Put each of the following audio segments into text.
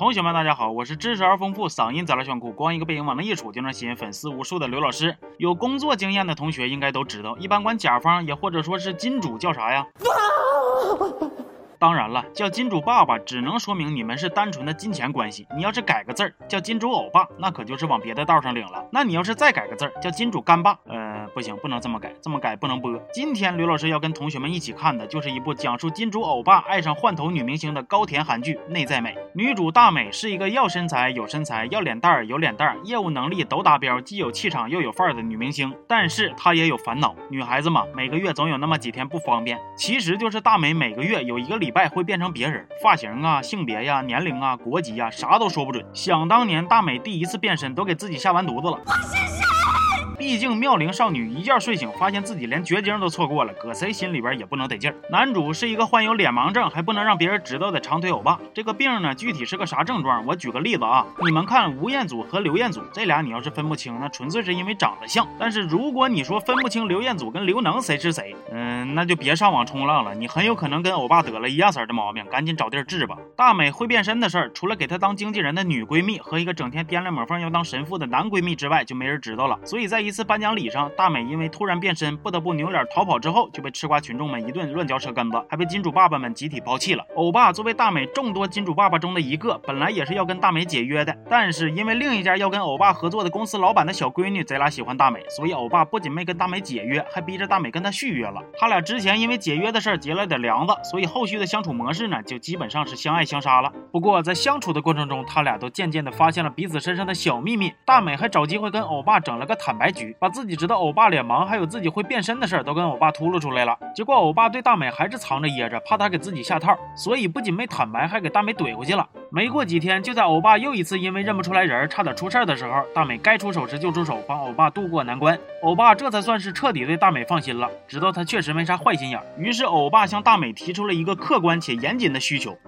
同学们，大家好，我是知识而丰富，嗓音杂乱炫酷，光一个背影往那一杵就能吸引粉丝无数的刘老师。有工作经验的同学应该都知道，一般管甲方也或者说是金主叫啥呀？当然了，叫金主爸爸只能说明你们是单纯的金钱关系。你要是改个字儿叫金主欧巴，那可就是往别的道上领了。那你要是再改个字儿叫金主干爸，呃，不行，不能这么改，这么改不能播。今天刘老师要跟同学们一起看的就是一部讲述金主欧巴爱上换头女明星的高甜韩剧《内在美》。女主大美是一个要身材有身材，要脸蛋儿有脸蛋儿，业务能力都达标，既有气场又有范儿的女明星。但是她也有烦恼，女孩子嘛，每个月总有那么几天不方便。其实就是大美每个月有一个礼。拜会变成别人，发型啊、性别呀、年龄啊、国籍呀，啥都说不准。想当年，大美第一次变身都给自己下完犊子了。毕竟妙龄少女一觉睡醒，发现自己连绝经都错过了，搁谁心里边也不能得劲儿。男主是一个患有脸盲症还不能让别人知道的长腿欧巴。这个病呢，具体是个啥症状？我举个例子啊，你们看吴彦祖和刘彦祖这俩，你要是分不清，那纯粹是因为长得像。但是如果你说分不清刘彦祖跟刘能谁是谁，嗯，那就别上网冲浪了，你很有可能跟欧巴得了一样色的毛病，赶紧找地儿治吧。大美会变身的事儿，除了给她当经纪人的女闺蜜和一个整天掂了抹缝要当神父的男闺蜜之外，就没人知道了。所以在一一次颁奖礼上，大美因为突然变身，不得不扭脸逃跑，之后就被吃瓜群众们一顿乱嚼舌根子，还被金主爸爸们集体抛弃了。欧巴作为大美众多金主爸爸中的一个，本来也是要跟大美解约的，但是因为另一家要跟欧巴合作的公司老板的小闺女贼拉喜欢大美，所以欧巴不仅没跟大美解约，还逼着大美跟他续约了。他俩之前因为解约的事儿结了点梁子，所以后续的相处模式呢，就基本上是相爱相杀了。不过在相处的过程中，他俩都渐渐的发现了彼此身上的小秘密。大美还找机会跟欧巴整了个坦白把自己知道欧巴脸盲，还有自己会变身的事儿都跟欧巴秃噜出来了。结果欧巴对大美还是藏着掖着，怕她给自己下套，所以不仅没坦白，还给大美怼回去了。没过几天，就在欧巴又一次因为认不出来人，差点出事儿的时候，大美该出手时就出手，帮欧巴渡过难关。欧巴这才算是彻底对大美放心了，知道她确实没啥坏心眼。于是欧巴向大美提出了一个客观且严谨的需求：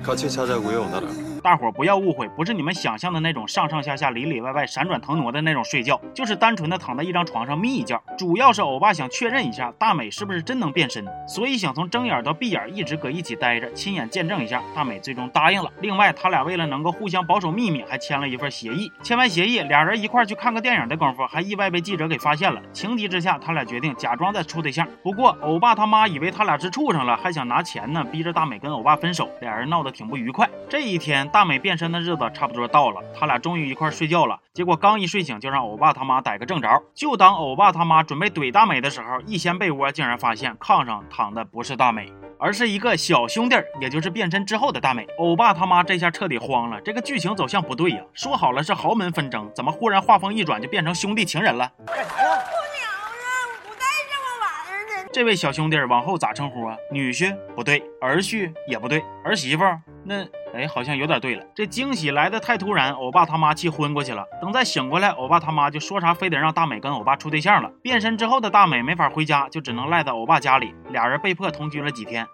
大伙不要误会，不是你们想象的那种上上下下、里里外外、闪转腾挪的那种睡觉，就是单纯的躺在一张床上眯一觉。主要是欧巴想确认一下大美是不是真能变身，所以想从睁眼到闭眼一直搁一起待着，亲眼见证一下。大美最终答应了。另外，他俩为为了能够互相保守秘密，还签了一份协议。签完协议，俩人一块去看个电影的功夫，还意外被记者给发现了。情急之下，他俩决定假装在处对象。不过，欧巴他妈以为他俩是处上了，还想拿钱呢，逼着大美跟欧巴分手。俩人闹得挺不愉快。这一天，大美变身的日子差不多到了，他俩终于一块睡觉了。结果刚一睡醒，就让欧巴他妈逮个正着。就当欧巴他妈准备怼大美的时候，一掀被窝，竟然发现炕上躺的不是大美。而是一个小兄弟，也就是变身之后的大美。欧巴他妈这下彻底慌了，这个剧情走向不对呀！说好了是豪门纷争，怎么忽然画风一转就变成兄弟情人了？干啥呀？姑娘啊，不带这么玩的。这位小兄弟往后咋称呼啊？女婿不对，儿婿也不对，儿媳妇那。哎，好像有点对了。这惊喜来的太突然，欧巴他妈气昏过去了。等再醒过来，欧巴他妈就说啥非得让大美跟欧巴处对象了。变身之后的大美没法回家，就只能赖在欧巴家里。俩人被迫同居了几天。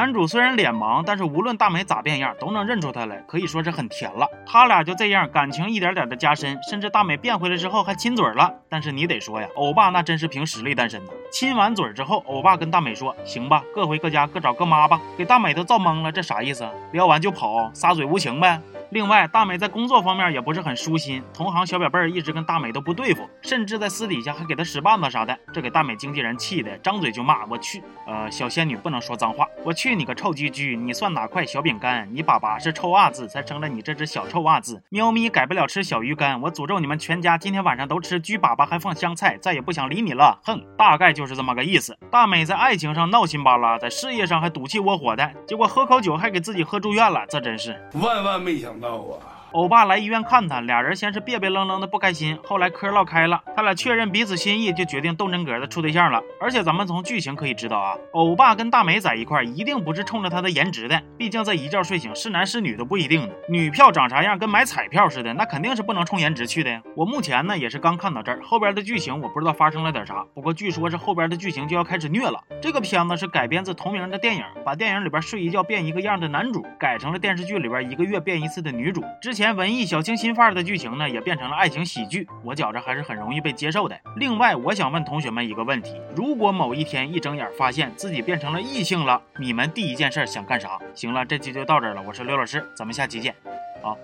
男主虽然脸盲，但是无论大美咋变样，都能认出他来，可以说是很甜了。他俩就这样，感情一点点的加深，甚至大美变回来之后还亲嘴了。但是你得说呀，欧巴那真是凭实力单身呢。亲完嘴之后，欧巴跟大美说：“行吧，各回各家，各找各妈吧。”给大美都造懵了，这啥意思？撩完就跑，撒嘴无情呗。另外，大美在工作方面也不是很舒心，同行小表妹儿一直跟大美都不对付，甚至在私底下还给她使绊子啥的，这给大美经纪人气的，张嘴就骂：“我去，呃，小仙女不能说脏话，我去你个臭居居，你算哪块小饼干？你爸爸是臭袜子才生了你这只小臭袜子，喵咪改不了吃小鱼干，我诅咒你们全家今天晚上都吃居粑粑还放香菜，再也不想理你了，哼，大概就是这么个意思。大美在爱情上闹心巴拉，在事业上还赌气窝火的，结果喝口酒还给自己喝住院了，这真是万万没想到啊！欧巴来医院看他，俩人先是别别愣愣的不开心，后来嗑唠开了，他俩确认彼此心意，就决定动真格的处对象了。而且咱们从剧情可以知道啊，欧巴跟大美在一块一定不是冲着她的颜值的，毕竟这一觉睡醒是男是女都不一定的。女票长啥样跟买彩票似的，那肯定是不能冲颜值去的呀。我目前呢也是刚看到这儿，后边的剧情我不知道发生了点啥，不过据说是后边的剧情就要开始虐了。这个片子是改编自同名的电影，把电影里边睡一觉变一个样的男主改成了电视剧里边一个月变一次的女主。之前前文艺小清新范儿的剧情呢，也变成了爱情喜剧，我觉着还是很容易被接受的。另外，我想问同学们一个问题：如果某一天一睁眼发现自己变成了异性了，你们第一件事想干啥？行了，这期就到这儿了，我是刘老师，咱们下期见，好。